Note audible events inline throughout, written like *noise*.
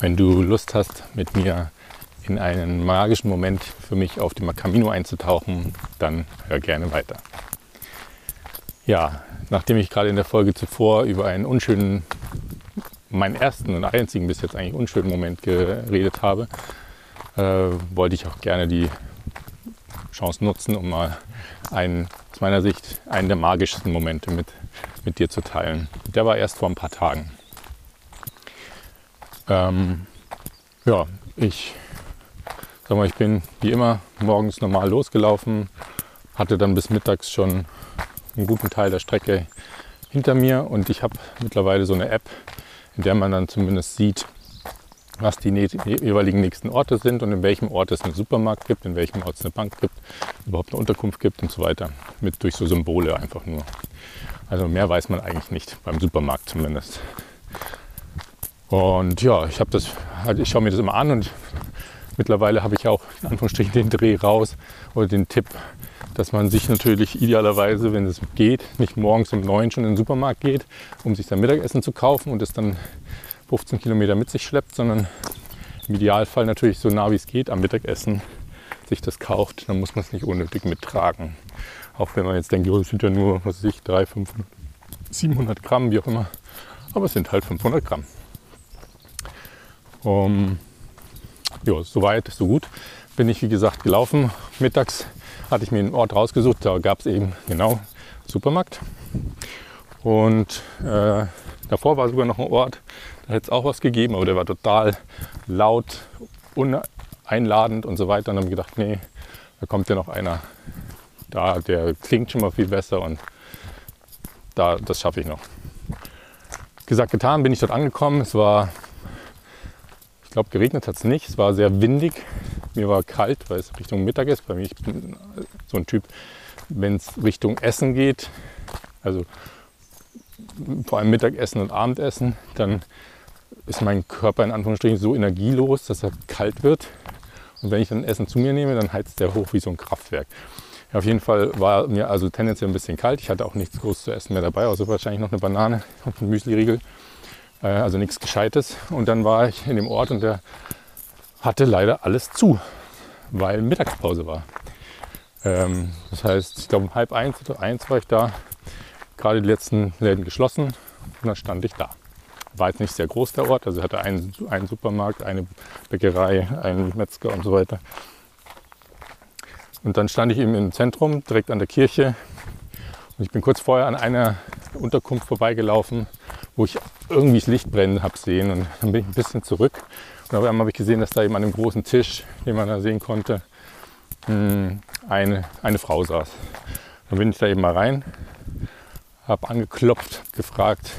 Wenn du Lust hast, mit mir in einen magischen Moment für mich auf dem Camino einzutauchen, dann hör gerne weiter. Ja, nachdem ich gerade in der Folge zuvor über einen unschönen, meinen ersten und einzigen bis jetzt eigentlich unschönen Moment geredet habe, äh, wollte ich auch gerne die Chance nutzen, um mal einen, aus meiner Sicht einen der magischsten Momente mit, mit dir zu teilen. Der war erst vor ein paar Tagen. Ähm, ja, ich sag mal, ich bin wie immer morgens normal losgelaufen, hatte dann bis mittags schon einen guten Teil der Strecke hinter mir und ich habe mittlerweile so eine App, in der man dann zumindest sieht, was die jeweiligen nächsten Orte sind und in welchem Ort es einen Supermarkt gibt, in welchem Ort es eine Bank gibt, überhaupt eine Unterkunft gibt und so weiter. Mit durch so Symbole einfach nur. Also mehr weiß man eigentlich nicht, beim Supermarkt zumindest. Und ja, ich habe das, halt, ich schaue mir das immer an und mittlerweile habe ich auch in Anführungsstrichen den Dreh raus oder den Tipp, dass man sich natürlich idealerweise, wenn es geht, nicht morgens um neun schon in den Supermarkt geht, um sich sein Mittagessen zu kaufen und es dann 15 Kilometer mit sich schleppt, sondern im Idealfall natürlich so nah wie es geht am Mittagessen sich das kauft, dann muss man es nicht unnötig mittragen. Auch wenn man jetzt denkt, es sind ja nur, was weiß ich, 300, 500, 700 Gramm, wie auch immer. Aber es sind halt 500 Gramm. Um, ja, so weit, so gut. Bin ich, wie gesagt, gelaufen. Mittags hatte ich mir einen Ort rausgesucht, da gab es eben genau Supermarkt. Und äh, davor war sogar noch ein Ort, da hätte es auch was gegeben, aber der war total laut, uneinladend und so weiter. Und dann habe ich gedacht, nee, da kommt ja noch einer da, der klingt schon mal viel besser und da, das schaffe ich noch. Gesagt, getan, bin ich dort angekommen. Es war ich glaube, geregnet hat es nicht. Es war sehr windig. Mir war kalt, weil es Richtung Mittag ist. Bei mir, ich bin so ein Typ, wenn es Richtung Essen geht, also vor allem Mittagessen und Abendessen, dann ist mein Körper in Anführungsstrichen so energielos, dass er kalt wird. Und wenn ich dann Essen zu mir nehme, dann heizt der hoch wie so ein Kraftwerk. Ja, auf jeden Fall war mir also tendenziell ein bisschen kalt. Ich hatte auch nichts groß zu essen mehr dabei, außer wahrscheinlich noch eine Banane und ein Müsli-Riegel. Äh, also nichts Gescheites. Und dann war ich in dem Ort und der hatte leider alles zu, weil Mittagspause war. Ähm, das heißt, ich glaube um halb eins oder eins war ich da, gerade die letzten Läden geschlossen und dann stand ich da. War jetzt nicht sehr groß der Ort, also hatte einen, einen Supermarkt, eine Bäckerei, einen Metzger und so weiter. Und dann stand ich eben im Zentrum, direkt an der Kirche. Und ich bin kurz vorher an einer Unterkunft vorbeigelaufen, wo ich irgendwie das Licht brennen habe sehen. Und dann bin ich ein bisschen zurück. Und auf einmal habe ich gesehen, dass da eben an einem großen Tisch, den man da sehen konnte, hm, eine, eine Frau saß. Dann bin ich da eben mal rein, habe angeklopft, gefragt,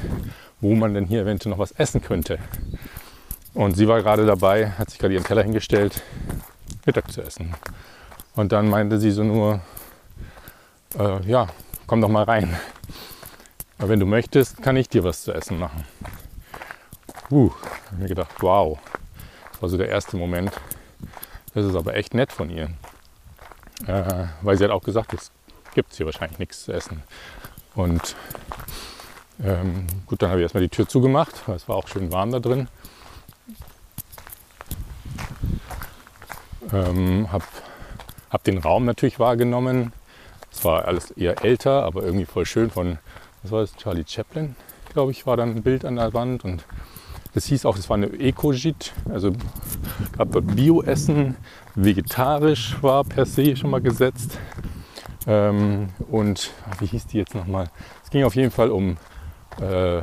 wo man denn hier eventuell noch was essen könnte. Und sie war gerade dabei, hat sich gerade ihren Teller hingestellt, Mittag zu essen. Und dann meinte sie so nur, äh, ja, komm doch mal rein. Aber wenn du möchtest, kann ich dir was zu essen machen. Uh, habe mir gedacht, wow. Das war so der erste Moment. Das ist aber echt nett von ihr. Äh, weil sie hat auch gesagt, es gibt hier wahrscheinlich nichts zu essen. Und ähm, gut, dann habe ich erstmal die Tür zugemacht, weil es war auch schön warm da drin. Ähm, habe hab den Raum natürlich wahrgenommen. Es war alles eher älter, aber irgendwie voll schön von was war das, Charlie Chaplin, glaube ich, war dann ein Bild an der Wand und das hieß auch, es war eine Eco-Jit, also gab dort Bio-Essen, vegetarisch war per se schon mal gesetzt. Ähm, und wie hieß die jetzt nochmal? Es ging auf jeden Fall um, äh,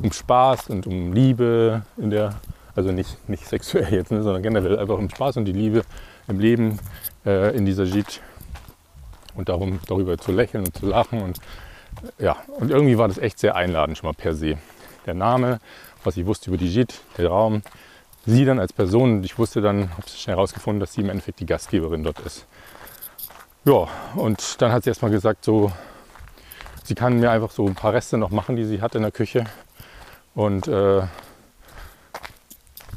um Spaß und um Liebe in der, also nicht, nicht sexuell jetzt, ne, sondern generell einfach um Spaß und die Liebe im Leben äh, in dieser JIT und darum darüber zu lächeln und zu lachen und ja, und irgendwie war das echt sehr einladend schon mal per se. Der Name, was ich wusste über die JIT, der Raum, sie dann als Person. Und ich wusste dann, habe schnell herausgefunden, dass sie im Endeffekt die Gastgeberin dort ist. Ja, und dann hat sie erstmal gesagt, so, sie kann mir einfach so ein paar Reste noch machen, die sie hat in der Küche. Und äh,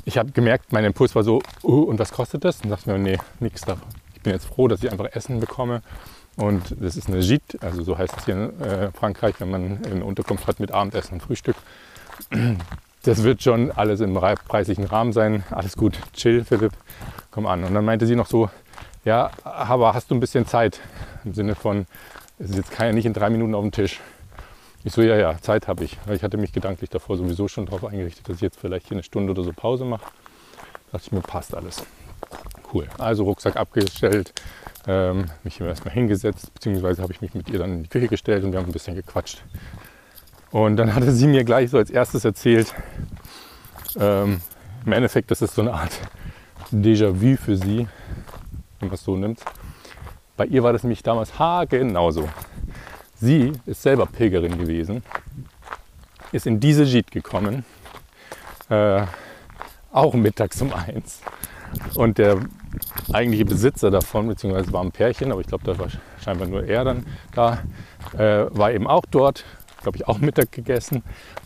ich habe gemerkt, mein Impuls war so, uh, und was kostet das? Und dachte mir, nee, nichts davon. Ich bin jetzt froh, dass ich einfach Essen bekomme und das ist eine Gite, also so heißt es hier in äh, Frankreich, wenn man eine Unterkunft hat mit Abendessen und Frühstück. das wird schon alles im preislichen Rahmen sein. Alles gut, chill, Philipp, komm an. Und dann meinte sie noch so, ja, aber hast du ein bisschen Zeit? Im Sinne von, es ist jetzt keiner nicht in drei Minuten auf dem Tisch. Ich so, ja, ja, Zeit habe ich. Ich hatte mich gedanklich davor sowieso schon darauf eingerichtet, dass ich jetzt vielleicht hier eine Stunde oder so Pause mache. Da dachte ich mir, passt alles. Cool. Also Rucksack abgestellt, ähm, mich hier erstmal hingesetzt, beziehungsweise habe ich mich mit ihr dann in die Küche gestellt und wir haben ein bisschen gequatscht. Und dann hatte sie mir gleich so als erstes erzählt, ähm, im Endeffekt, das ist so eine Art Déjà-vu für sie, wenn man es so nimmt. Bei ihr war das nämlich damals haargenauso. Sie ist selber Pilgerin gewesen, ist in diese Jeet gekommen, äh, auch mittags um eins. Und der eigentliche Besitzer davon, beziehungsweise war ein Pärchen, aber ich glaube, da war scheinbar nur er dann da, äh, war eben auch dort, glaube ich, auch Mittag gegessen.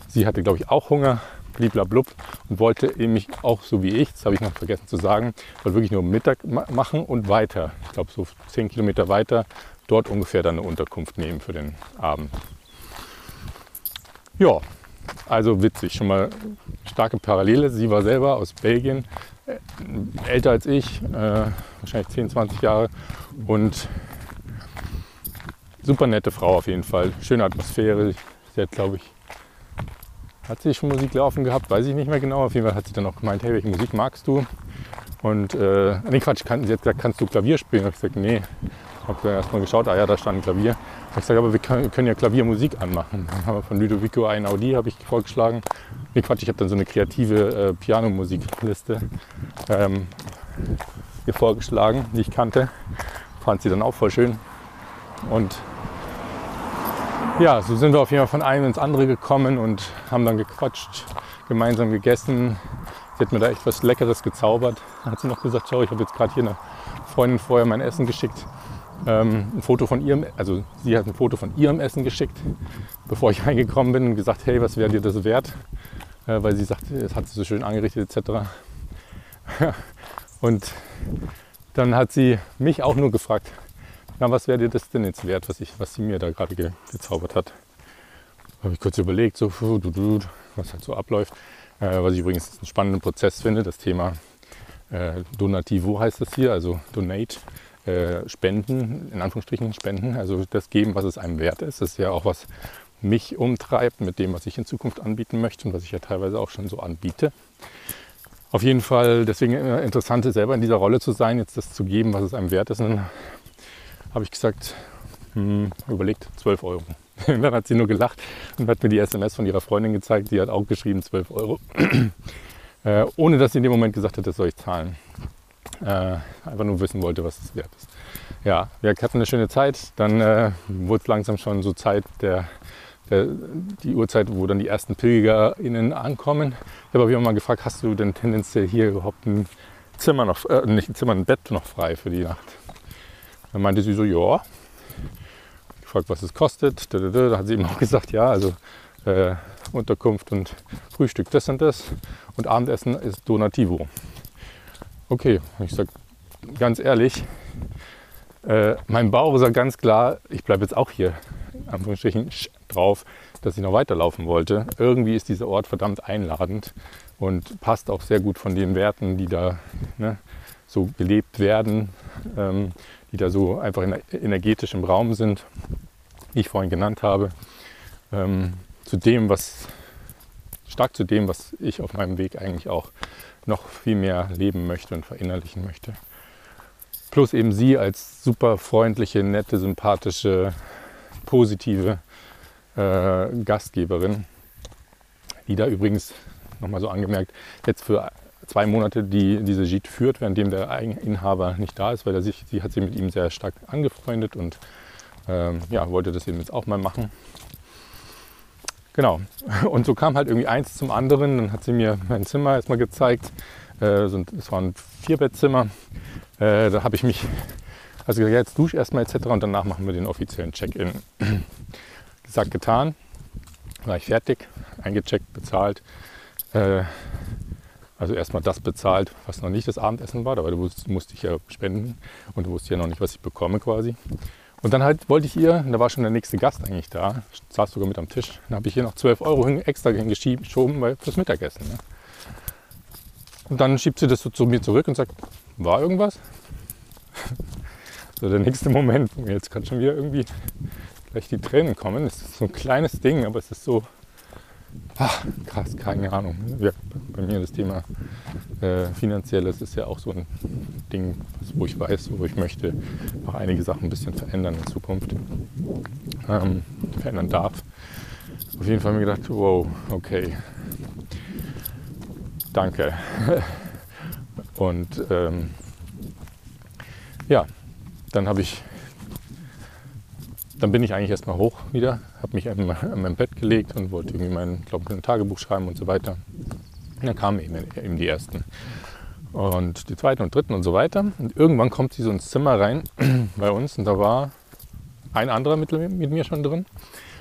Sie hatte, glaube ich, auch Hunger, bliblablub, und wollte eben mich auch so wie ich, das habe ich noch vergessen zu sagen, wollte wirklich nur Mittag ma machen und weiter. Ich glaube, so zehn Kilometer weiter, dort ungefähr dann eine Unterkunft nehmen für den Abend. Ja, also witzig, schon mal starke Parallele. Sie war selber aus Belgien, älter als ich, äh, wahrscheinlich 10, 20 Jahre und super nette Frau auf jeden Fall. Schöne Atmosphäre. Sie hat, glaube ich, hat sie schon Musik laufen gehabt, weiß ich nicht mehr genau. Auf jeden Fall hat sie dann auch gemeint, hey, welche Musik magst du? Und äh, nee, Quatsch, sie hat gesagt, kannst du Klavier spielen? Ich habe gesagt, nee. Habe erstmal geschaut, ah ja, da stand ein Klavier. Ich habe gesagt, aber wir können, ja Klaviermusik anmachen. Dann von Ludovico ein Audi, habe ich vorgeschlagen. Nee, Quatsch, ich habe dann so eine kreative äh, Pianomusikliste ähm, ihr vorgeschlagen, die ich kannte. Fand sie dann auch voll schön. Und ja, so sind wir auf jeden Fall von einem ins andere gekommen und haben dann gequatscht, gemeinsam gegessen. Sie hat mir da echt was Leckeres gezaubert. Dann hat sie noch gesagt, schau, ich habe jetzt gerade hier eine Freundin vorher mein Essen geschickt. Ähm, ein Foto von ihrem, also sie hat ein Foto von ihrem Essen geschickt, bevor ich *laughs* reingekommen bin und gesagt, hey, was wäre dir das wert? Äh, weil sie sagt, es hat sie so schön angerichtet etc. *laughs* und dann hat sie mich auch nur gefragt, na, was wäre dir das denn jetzt wert, was, ich, was sie mir da gerade ge, gezaubert hat? Habe ich kurz überlegt, so, was halt so abläuft. Äh, was ich übrigens einen spannenden Prozess finde, das Thema äh, Donativo heißt das hier, also Donate, äh, Spenden, in Anführungsstrichen Spenden, also das geben, was es einem wert ist. Das ist ja auch was mich umtreibt mit dem, was ich in Zukunft anbieten möchte und was ich ja teilweise auch schon so anbiete. Auf jeden Fall deswegen interessant, selber in dieser Rolle zu sein, jetzt das zu geben, was es einem wert ist. Und dann habe ich gesagt, hm, überlegt, 12 Euro. *laughs* Und dann hat sie nur gelacht und hat mir die SMS von ihrer Freundin gezeigt. Die hat auch geschrieben, 12 Euro. *clears throat* äh, ohne dass sie in dem Moment gesagt hat, das soll ich zahlen. Äh, einfach nur wissen wollte, was es wert ist. Ja, wir hatten eine schöne Zeit. Dann äh, wurde es langsam schon so Zeit, der, der, die Uhrzeit, wo dann die ersten PilgerInnen ankommen. Ich habe aber mal gefragt, hast du denn tendenziell hier überhaupt ein Zimmer noch, äh, nicht ein Zimmer, ein Bett noch frei für die Nacht? Dann meinte sie so, ja. Gefragt, was es kostet. Da hat sie ihm auch *laughs* gesagt, ja, also äh, Unterkunft und Frühstück, das und das. Und Abendessen ist Donativo. Okay, ich sage ganz ehrlich, äh, mein Bauch sagt ganz klar, ich bleibe jetzt auch hier, Anführungsstrichen, drauf, dass ich noch weiterlaufen wollte. Irgendwie ist dieser Ort verdammt einladend und passt auch sehr gut von den Werten, die da ne, so gelebt werden, ähm, die da so einfach energetisch im Raum sind, wie ich vorhin genannt habe, ähm, zu dem, was stark zu dem, was ich auf meinem Weg eigentlich auch noch viel mehr leben möchte und verinnerlichen möchte. Plus eben sie als super freundliche, nette, sympathische, positive äh, Gastgeberin, die da übrigens nochmal so angemerkt, jetzt für zwei Monate die, diese Jeet führt, währenddem der Inhaber nicht da ist, weil er sich, sie hat sich mit ihm sehr stark angefreundet und ähm, ja, wollte das eben jetzt auch mal machen. Genau. Und so kam halt irgendwie eins zum anderen. Dann hat sie mir mein Zimmer erstmal gezeigt. Äh, es war ein Vierbettzimmer. Äh, da habe ich mich also gesagt, jetzt dusch erstmal etc. Und danach machen wir den offiziellen Check-in. *clears throat* Gesagt, getan. War ich fertig, eingecheckt, bezahlt. Äh, also erstmal das bezahlt, was noch nicht das Abendessen war, da musste ich ja spenden und wusste ja noch nicht, was ich bekomme quasi. Und dann halt wollte ich ihr, da war schon der nächste Gast eigentlich da, saß sogar mit am Tisch, dann habe ich ihr noch 12 Euro extra hingeschoben weil fürs Mittagessen. Ne? Und dann schiebt sie das so zu mir zurück und sagt, war irgendwas? *laughs* so der nächste Moment, jetzt gerade schon wieder irgendwie gleich die Tränen kommen. Es ist so ein kleines Ding, aber es ist so ach, krass, keine Ahnung. Ja, bei mir das Thema äh, finanzielles ist ja auch so ein Ding, wo ich weiß, wo ich möchte auch einige Sachen ein bisschen verändern in Zukunft, ähm, verändern darf. Auf jeden Fall habe mir gedacht, wow, okay, danke. *laughs* Und ähm, ja, dann habe ich, dann bin ich eigentlich erstmal hoch wieder, habe mich an mein Bett gelegt und wollte irgendwie mein, glaube ein Tagebuch schreiben und so weiter. Und dann kamen eben, eben die ersten und die zweiten und dritten und so weiter. Und irgendwann kommt sie so ins Zimmer rein *clears throat* bei uns und da war ein anderer mit, mit mir schon drin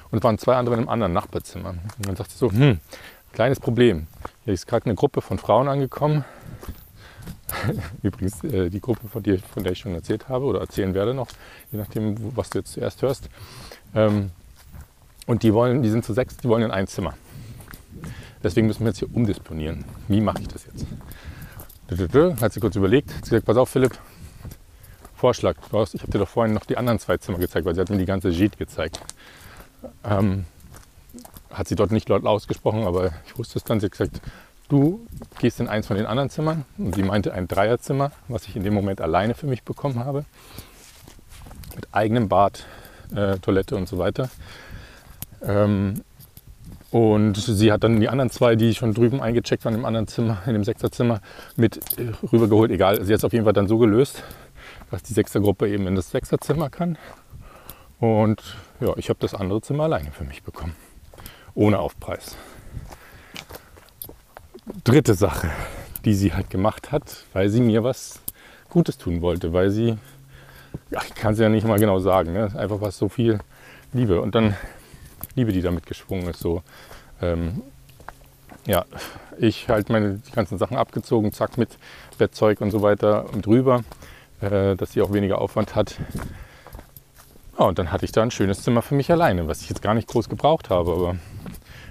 und waren zwei andere in einem anderen Nachbarzimmer. Und dann sagt sie so, hm, kleines Problem. Hier ist gerade eine Gruppe von Frauen angekommen. *laughs* Übrigens äh, die Gruppe, von, dir, von der ich schon erzählt habe oder erzählen werde noch, je nachdem, was du jetzt zuerst hörst. Ähm, und die wollen, die sind zu sechs, die wollen in ein Zimmer. Deswegen müssen wir jetzt hier umdisponieren. Wie mache ich das jetzt? Hat sie kurz überlegt, hat gesagt, pass auf Philipp, Vorschlag. Ich habe dir doch vorhin noch die anderen zwei Zimmer gezeigt, weil sie hat mir die ganze Jeet gezeigt. Ähm, hat sie dort nicht laut ausgesprochen, aber ich wusste es dann. Sie hat gesagt, du gehst in eins von den anderen Zimmern. Und sie meinte ein Dreierzimmer, was ich in dem Moment alleine für mich bekommen habe. Mit eigenem Bad, äh, Toilette und so weiter. Ähm, und sie hat dann die anderen zwei, die schon drüben eingecheckt waren im anderen Zimmer, in dem Sechserzimmer, mit äh, rübergeholt. Egal, sie hat es auf jeden Fall dann so gelöst, dass die Sechsergruppe eben in das Sechserzimmer kann. Und ja, ich habe das andere Zimmer alleine für mich bekommen. Ohne Aufpreis. Dritte Sache, die sie halt gemacht hat, weil sie mir was Gutes tun wollte, weil sie, ja, ich kann es ja nicht mal genau sagen, ne? einfach was so viel Liebe. Und dann Liebe, die damit geschwungen ist. So, ähm, ja, ich halt meine die ganzen Sachen abgezogen, zack, mit Bettzeug und so weiter und drüber, äh, dass sie auch weniger Aufwand hat. Ja, und dann hatte ich da ein schönes Zimmer für mich alleine, was ich jetzt gar nicht groß gebraucht habe. Aber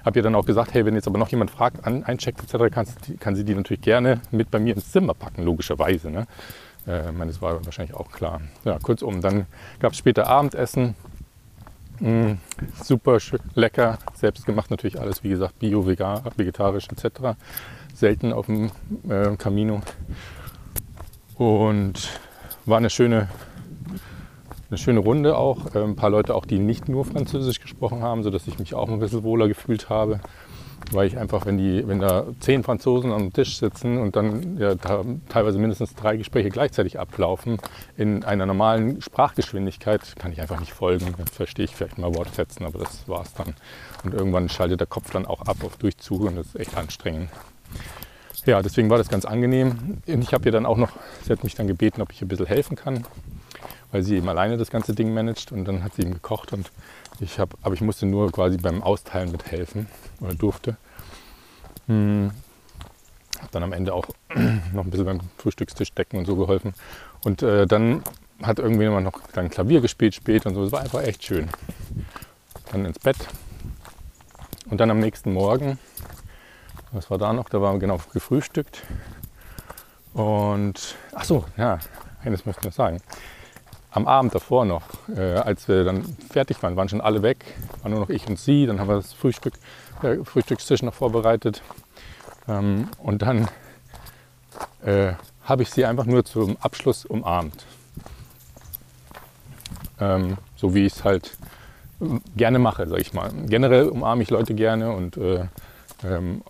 habe ihr dann auch gesagt, hey, wenn jetzt aber noch jemand fragt, an, eincheckt etc., kann, kann sie die natürlich gerne mit bei mir ins Zimmer packen, logischerweise. Ne? Äh, meine, das war wahrscheinlich auch klar. Ja, kurzum, dann gab es später Abendessen. Mm, super lecker, selbst gemacht natürlich alles, wie gesagt, bio, vegan, vegetarisch etc. Selten auf dem äh, Camino. Und war eine schöne, eine schöne Runde auch. Äh, ein paar Leute auch, die nicht nur Französisch gesprochen haben, sodass ich mich auch ein bisschen wohler gefühlt habe weil ich einfach, wenn, die, wenn da zehn Franzosen am Tisch sitzen und dann ja, teilweise mindestens drei Gespräche gleichzeitig ablaufen, in einer normalen Sprachgeschwindigkeit, kann ich einfach nicht folgen. Dann verstehe ich vielleicht mal Wortfetzen, aber das war es dann. Und irgendwann schaltet der Kopf dann auch ab auf Durchzug und das ist echt anstrengend. Ja, deswegen war das ganz angenehm. Und ich habe ihr dann auch noch, sie hat mich dann gebeten, ob ich ein bisschen helfen kann, weil sie eben alleine das ganze Ding managt und dann hat sie ihm gekocht und ich habe, aber ich musste nur quasi beim Austeilen mithelfen oder durfte. Hm. Habe dann am Ende auch *clears throat* noch ein bisschen beim Frühstückstisch decken und so geholfen. Und äh, dann hat irgendwie jemand noch dann Klavier gespielt spät und so. Es war einfach echt schön. Dann ins Bett. Und dann am nächsten Morgen, was war da noch? Da war genau gefrühstückt. Und ach so, ja, eines möchte ich noch sagen am Abend davor noch, äh, als wir dann fertig waren, waren schon alle weg, waren nur noch ich und sie. Dann haben wir das Frühstück, äh, Frühstückstisch noch vorbereitet. Ähm, und dann äh, habe ich sie einfach nur zum Abschluss umarmt. Ähm, so wie ich es halt gerne mache, sag ich mal. Generell umarme ich Leute gerne und äh, ähm,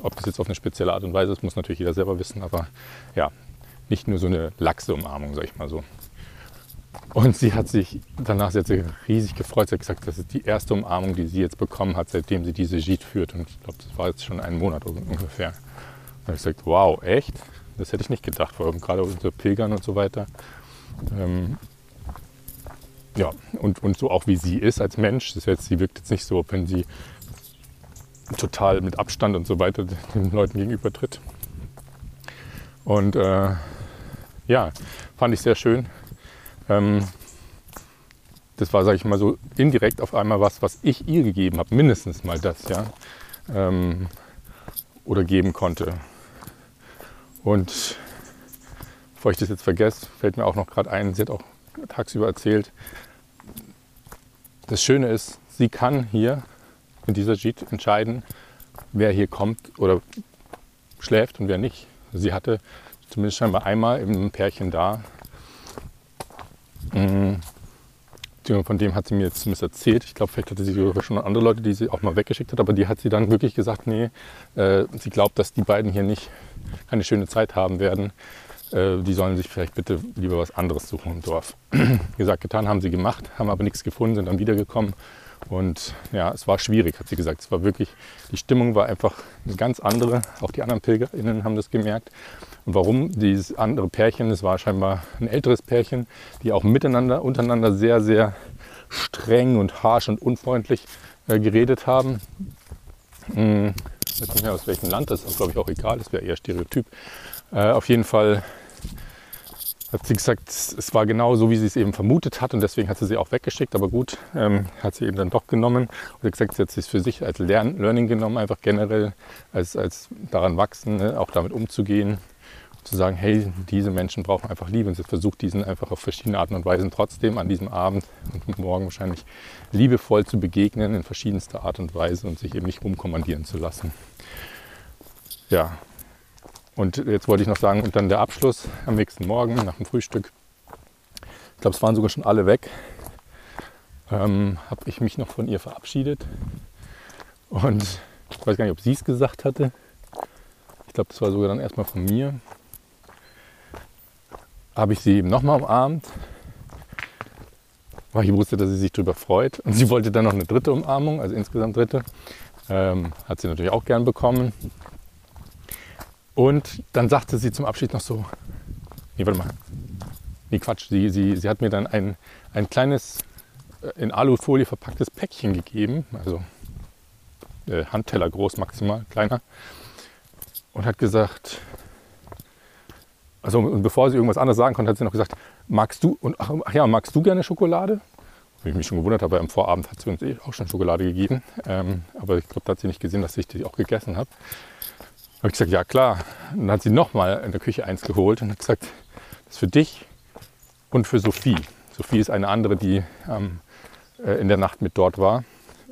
ob das jetzt auf eine spezielle Art und Weise ist, muss natürlich jeder selber wissen, aber ja, nicht nur so eine laxe Umarmung, sag ich mal so. Und sie hat sich danach sie hat riesig gefreut. Sie hat gesagt, das ist die erste Umarmung, die sie jetzt bekommen hat, seitdem sie diese Jeet führt. Und ich glaube, das war jetzt schon einen Monat ungefähr. Habe ich gesagt, wow, echt? Das hätte ich nicht gedacht, vor allem gerade unter Pilgern und so weiter. Ähm, ja, und, und so auch wie sie ist als Mensch. Das heißt, sie wirkt jetzt nicht so, wenn sie total mit Abstand und so weiter *laughs* den Leuten gegenüber tritt. Und äh, ja, fand ich sehr schön. Ähm, das war, sage ich mal so, indirekt auf einmal was, was ich ihr gegeben habe, mindestens mal das, ja, ähm, oder geben konnte. Und bevor ich das jetzt vergesse, fällt mir auch noch gerade ein, sie hat auch tagsüber erzählt, das Schöne ist, sie kann hier in dieser Jeet entscheiden, wer hier kommt oder schläft und wer nicht. Sie hatte zumindest scheinbar einmal im Pärchen da. Mm, von dem hat sie mir jetzt zumindest erzählt. Ich glaube, vielleicht hatte sie sogar schon andere Leute, die sie auch mal weggeschickt hat, aber die hat sie dann wirklich gesagt, nee, äh, sie glaubt, dass die beiden hier nicht keine schöne Zeit haben werden. Äh, die sollen sich vielleicht bitte lieber was anderes suchen im Dorf. *clears throat* gesagt, getan haben sie gemacht, haben aber nichts gefunden, sind dann wiedergekommen und ja, es war schwierig, hat sie gesagt. Es war wirklich, die Stimmung war einfach eine ganz andere. Auch die anderen PilgerInnen haben das gemerkt. Und warum? Dieses andere Pärchen, es war scheinbar ein älteres Pärchen, die auch miteinander, untereinander sehr, sehr streng und harsh und unfreundlich äh, geredet haben. Hm, ich weiß nicht mehr aus welchem Land, das ist glaube ich auch egal, das wäre eher Stereotyp. Äh, auf jeden Fall hat sie gesagt, es war genau so, wie sie es eben vermutet hat und deswegen hat sie sie auch weggeschickt. Aber gut, ähm, hat sie eben dann doch genommen und hat gesagt, sie hat es für sich als Lern Learning genommen, einfach generell als, als daran wachsen, ne, auch damit umzugehen. Zu sagen, hey, diese Menschen brauchen einfach Liebe und sie versucht diesen einfach auf verschiedene Arten und Weisen trotzdem an diesem Abend und morgen wahrscheinlich liebevoll zu begegnen in verschiedenster Art und Weise und sich eben nicht rumkommandieren zu lassen. Ja, und jetzt wollte ich noch sagen, und dann der Abschluss am nächsten Morgen nach dem Frühstück. Ich glaube, es waren sogar schon alle weg. Ähm, habe ich mich noch von ihr verabschiedet. Und ich weiß gar nicht, ob sie es gesagt hatte. Ich glaube, das war sogar dann erstmal von mir. Habe ich sie eben nochmal umarmt, weil ich wusste, dass sie sich darüber freut. Und sie wollte dann noch eine dritte Umarmung, also insgesamt dritte. Ähm, hat sie natürlich auch gern bekommen. Und dann sagte sie zum Abschied noch so, nee, warte mal, nee, Quatsch, sie, sie, sie hat mir dann ein, ein kleines, äh, in Alufolie verpacktes Päckchen gegeben, also äh, Handteller groß maximal, kleiner, und hat gesagt, also und bevor sie irgendwas anderes sagen konnte, hat sie noch gesagt, magst du, und ach, ach ja, magst du gerne Schokolade? Weil ich mich schon gewundert habe, am Vorabend hat sie uns eh auch schon Schokolade gegeben, ähm, aber ich glaube, da hat sie nicht gesehen, dass ich die auch gegessen habe habe ich gesagt, ja klar. Und dann hat sie nochmal in der Küche eins geholt und hat gesagt, das ist für dich und für Sophie. Sophie ist eine andere, die ähm, äh, in der Nacht mit dort war,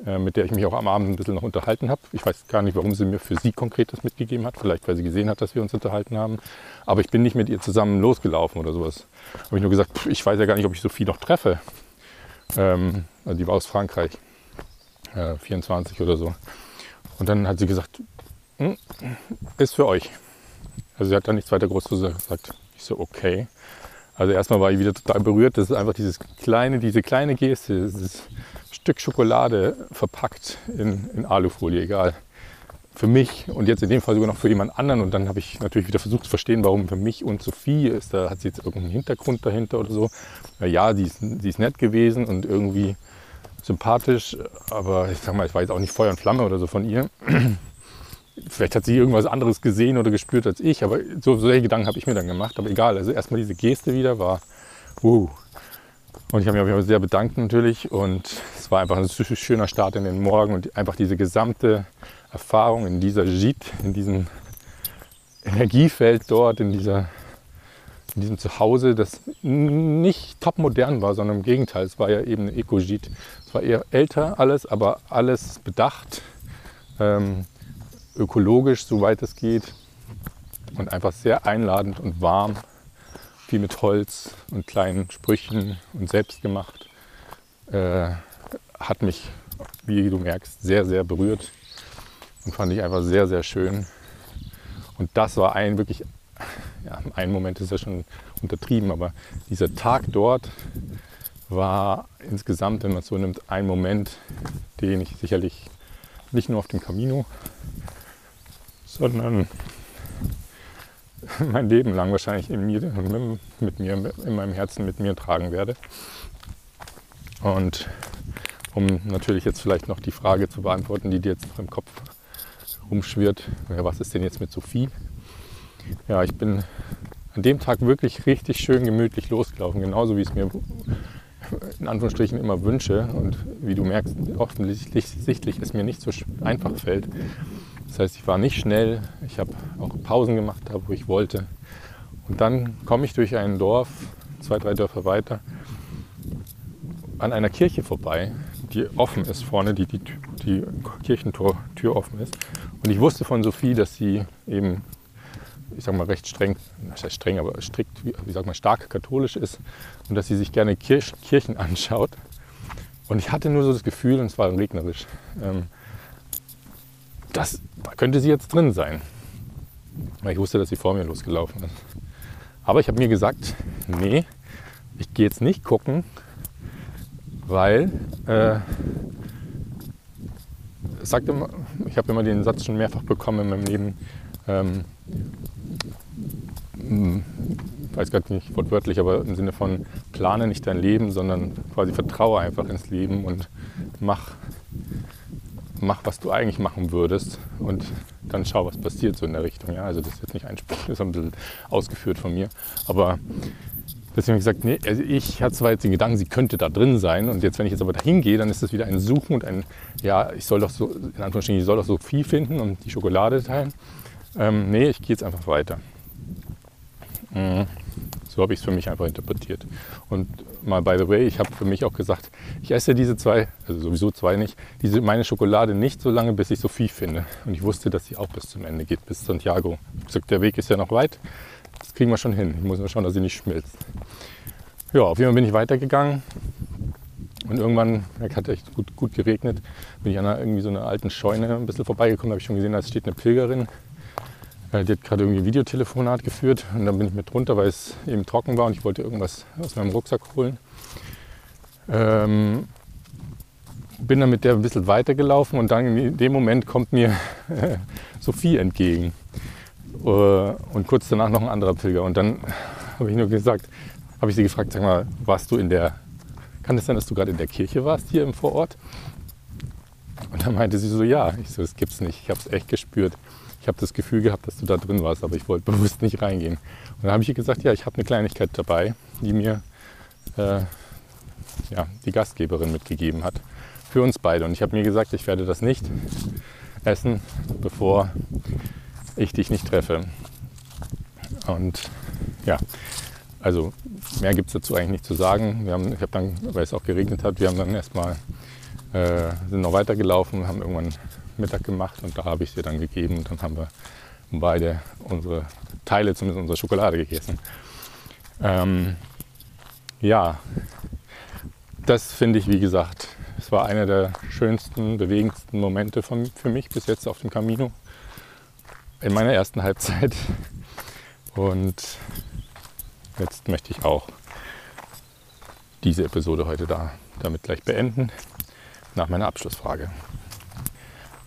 äh, mit der ich mich auch am Abend ein bisschen noch unterhalten habe. Ich weiß gar nicht, warum sie mir für sie konkret das mitgegeben hat. Vielleicht, weil sie gesehen hat, dass wir uns unterhalten haben. Aber ich bin nicht mit ihr zusammen losgelaufen oder sowas. Habe ich nur gesagt, pff, ich weiß ja gar nicht, ob ich Sophie noch treffe. Ähm, also die war aus Frankreich, äh, 24 oder so. Und dann hat sie gesagt, ist für euch. Also sie hat da nichts weiter groß gesagt. Ich so, okay. Also erstmal war ich wieder total berührt. Das ist einfach dieses kleine, diese kleine Geste, dieses Stück Schokolade verpackt in, in Alufolie, egal. Für mich und jetzt in dem Fall sogar noch für jemand anderen. Und dann habe ich natürlich wieder versucht zu verstehen, warum für mich und Sophie ist. Da hat sie jetzt irgendeinen Hintergrund dahinter oder so. Ja, sie ist, sie ist nett gewesen und irgendwie sympathisch, aber ich sag mal, ich war jetzt auch nicht Feuer und Flamme oder so von ihr. Vielleicht hat sie irgendwas anderes gesehen oder gespürt als ich, aber so, solche Gedanken habe ich mir dann gemacht. Aber egal, also erstmal diese Geste wieder war, uh. Und ich habe mich sehr bedankt natürlich und es war einfach ein schöner Start in den Morgen und einfach diese gesamte Erfahrung in dieser JIT, in diesem Energiefeld dort, in, dieser, in diesem Zuhause, das nicht top modern war, sondern im Gegenteil, es war ja eben eine Eco-JIT. Es war eher älter alles, aber alles bedacht. Ähm, ökologisch, soweit es geht. Und einfach sehr einladend und warm. Viel mit Holz und kleinen Sprüchen und selbst gemacht. Äh, hat mich, wie du merkst, sehr, sehr berührt. Und fand ich einfach sehr, sehr schön. Und das war ein wirklich, ja, ein Moment ist ja schon untertrieben, aber dieser Tag dort war insgesamt, wenn man es so nimmt, ein Moment, den ich sicherlich nicht nur auf dem Camino, sondern *laughs* mein Leben lang wahrscheinlich in mir, mit mir, in meinem Herzen mit mir tragen werde. Und um natürlich jetzt vielleicht noch die Frage zu beantworten, die dir jetzt noch im Kopf rumschwirrt, ja, was ist denn jetzt mit Sophie? Ja, ich bin an dem Tag wirklich richtig schön gemütlich losgelaufen, genauso wie es mir in Anführungsstrichen immer wünsche und wie du merkst, offensichtlich es mir nicht so einfach fällt. Das heißt, ich war nicht schnell, ich habe auch Pausen gemacht, da wo ich wollte. Und dann komme ich durch ein Dorf, zwei, drei Dörfer weiter, an einer Kirche vorbei, die offen ist vorne, die, die, die Kirchentür Tür offen ist. Und ich wusste von Sophie, dass sie eben, ich sag mal, recht streng, das heißt streng, aber strikt, wie, sagt man, stark katholisch ist und dass sie sich gerne Kirch, Kirchen *laughs* anschaut. Und ich hatte nur so das Gefühl, und es war regnerisch, ähm, dass, da könnte sie jetzt drin sein. Weil ich wusste, dass sie vor mir losgelaufen ist. Aber ich habe mir gesagt, nee, ich gehe jetzt nicht gucken, weil äh, sagt immer, ich habe immer den Satz schon mehrfach bekommen in meinem Leben, ähm, hm, weiß gerade nicht wortwörtlich, aber im Sinne von plane nicht dein Leben, sondern quasi vertraue einfach ins Leben und mach, mach was du eigentlich machen würdest und dann schau, was passiert so in der Richtung. Ja? Also das ist jetzt nicht ein Spruch, das ist ein bisschen ausgeführt von mir, aber Deswegen habe ich gesagt, nee, also ich hatte zwar jetzt den Gedanken, sie könnte da drin sein. Und jetzt, wenn ich jetzt aber dahin gehe, dann ist das wieder ein Suchen und ein, ja, ich soll doch so, in Anführungsstrichen, ich soll doch so viel finden und die Schokolade teilen. Ähm, nee, ich gehe jetzt einfach weiter. Mhm. So habe ich es für mich einfach interpretiert. Und mal by the way, ich habe für mich auch gesagt, ich esse diese zwei, also sowieso zwei nicht, diese meine Schokolade nicht so lange, bis ich Sophie finde. Und ich wusste, dass sie auch bis zum Ende geht, bis Santiago. Ich gesagt, der Weg ist ja noch weit das kriegen wir schon hin. Ich muss nur schauen, dass sie nicht schmilzt. Ja, auf jeden Fall bin ich weitergegangen. Und irgendwann, es hat echt gut, gut geregnet, bin ich an einer, irgendwie so einer alten Scheune ein bisschen vorbeigekommen. Habe ich schon gesehen, da steht eine Pilgerin. Die hat gerade irgendwie Videotelefonat geführt. Und dann bin ich mit runter, weil es eben trocken war und ich wollte irgendwas aus meinem Rucksack holen. Ähm, bin dann mit der ein bisschen weitergelaufen und dann in dem Moment kommt mir *laughs* Sophie entgegen. Äh, und kurz danach noch ein anderer Pilger. Und dann habe ich nur gesagt, habe ich sie gefragt, sag mal, warst du in der, kann es sein, dass du gerade in der Kirche warst hier im Vorort? Und dann meinte sie so, ja. Ich so, das gibt's nicht. Ich habe es echt gespürt. Ich habe das Gefühl gehabt, dass du da drin warst, aber ich wollte bewusst nicht reingehen. Und dann habe ich ihr gesagt, ja, ich habe eine Kleinigkeit dabei, die mir äh, ja, die Gastgeberin mitgegeben hat. Für uns beide. Und ich habe mir gesagt, ich werde das nicht essen, bevor ich dich nicht treffe. Und ja, also mehr gibt es dazu eigentlich nicht zu sagen. Wir haben, ich habe dann, weil es auch geregnet hat, wir haben dann erstmal, äh, sind noch weitergelaufen, haben irgendwann Mittag gemacht und da habe ich sie dann gegeben und dann haben wir beide unsere Teile, zumindest unsere Schokolade gegessen. Ähm, ja, das finde ich, wie gesagt, es war einer der schönsten, bewegendsten Momente von, für mich bis jetzt auf dem Camino in meiner ersten Halbzeit. Und jetzt möchte ich auch diese Episode heute da damit gleich beenden, nach meiner Abschlussfrage.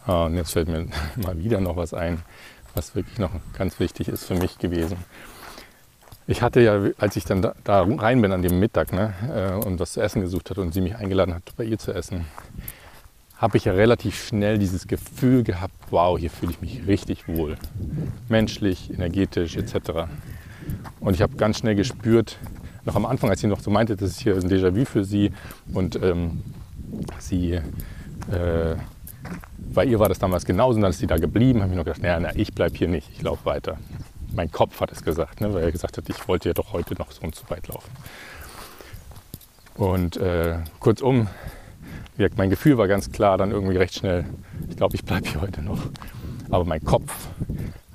Ah, und jetzt fällt mir *laughs* mal wieder noch was ein, was wirklich noch ganz wichtig ist für mich gewesen. Ich hatte ja, als ich dann da, rein bin an dem Mittag ne, äh, und was zu essen gesucht hatte und sie mich eingeladen hat, bei ihr zu essen, habe ich ja relativ schnell dieses Gefühl gehabt, wow, hier fühle ich mich richtig wohl. Menschlich, energetisch etc. Und ich habe ganz schnell gespürt, noch am Anfang, als sie noch so meinte, das ist hier ein Déjà-vu für sie und ähm, sie, äh, bei ihr war das damals genauso und dann ist sie da geblieben, habe ich noch gedacht, naja, na, ich bleibe hier nicht, ich laufe weiter. Mein Kopf hat es gesagt, ne, weil er gesagt hat, ich wollte ja doch heute noch so und so weit laufen. Und äh, kurzum, mein Gefühl war ganz klar dann irgendwie recht schnell, ich glaube, ich bleibe hier heute noch. Aber mein Kopf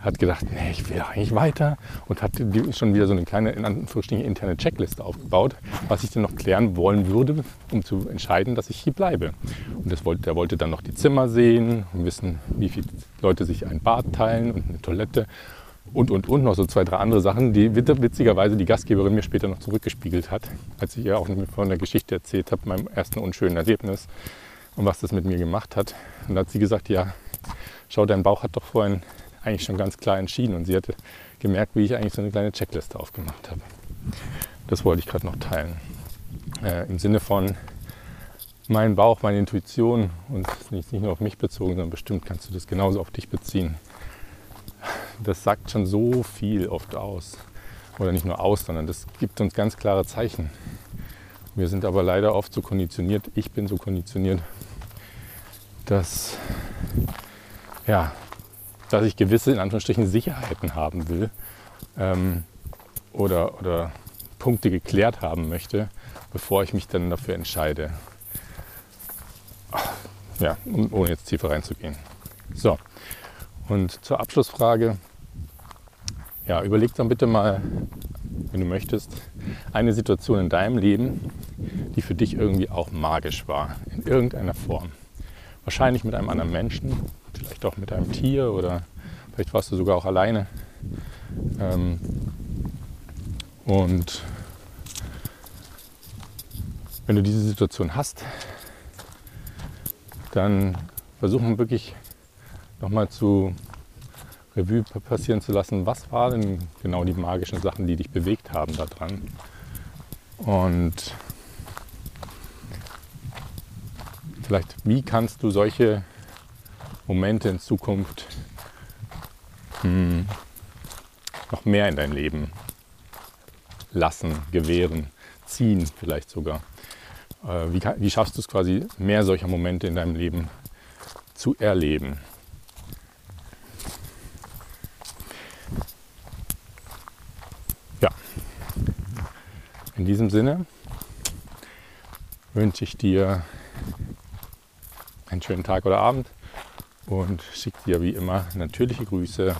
hat gedacht, nee, ich will eigentlich weiter und hat schon wieder so eine kleine, in Anführungsstrichen, interne Checkliste aufgebaut, was ich denn noch klären wollen würde, um zu entscheiden, dass ich hier bleibe. Und das wollte, der wollte dann noch die Zimmer sehen und wissen, wie viele Leute sich ein Bad teilen und eine Toilette und, und, und noch so zwei, drei andere Sachen, die witzigerweise die Gastgeberin mir später noch zurückgespiegelt hat, als ich ihr auch von der Geschichte erzählt habe, meinem ersten unschönen Erlebnis und was das mit mir gemacht hat. Und da hat sie gesagt, ja, schau, dein Bauch hat doch vorhin eigentlich schon ganz klar entschieden und sie hatte gemerkt, wie ich eigentlich so eine kleine Checkliste aufgemacht habe. Das wollte ich gerade noch teilen. Äh, Im Sinne von mein Bauch, meine Intuition und nicht, nicht nur auf mich bezogen, sondern bestimmt kannst du das genauso auf dich beziehen das sagt schon so viel oft aus. Oder nicht nur aus, sondern das gibt uns ganz klare Zeichen. Wir sind aber leider oft so konditioniert, ich bin so konditioniert, dass, ja, dass ich gewisse, in Anführungsstrichen, Sicherheiten haben will ähm, oder, oder Punkte geklärt haben möchte, bevor ich mich dann dafür entscheide. Ja, ohne jetzt tiefer reinzugehen. So, und zur Abschlussfrage. Ja, überleg dann bitte mal, wenn du möchtest, eine Situation in deinem Leben, die für dich irgendwie auch magisch war, in irgendeiner Form. Wahrscheinlich mit einem anderen Menschen, vielleicht auch mit einem Tier oder vielleicht warst du sogar auch alleine. Ähm, und wenn du diese Situation hast, dann versuchen wirklich nochmal zu Revue passieren zu lassen, was waren denn genau die magischen Sachen, die dich bewegt haben daran. Und vielleicht, wie kannst du solche Momente in Zukunft hm, noch mehr in dein Leben lassen, gewähren, ziehen vielleicht sogar. Äh, wie, wie schaffst du es quasi, mehr solcher Momente in deinem Leben zu erleben? Ja, in diesem Sinne wünsche ich dir einen schönen Tag oder Abend und schicke dir wie immer natürliche Grüße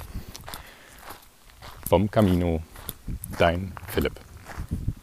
vom Camino. Dein Philipp.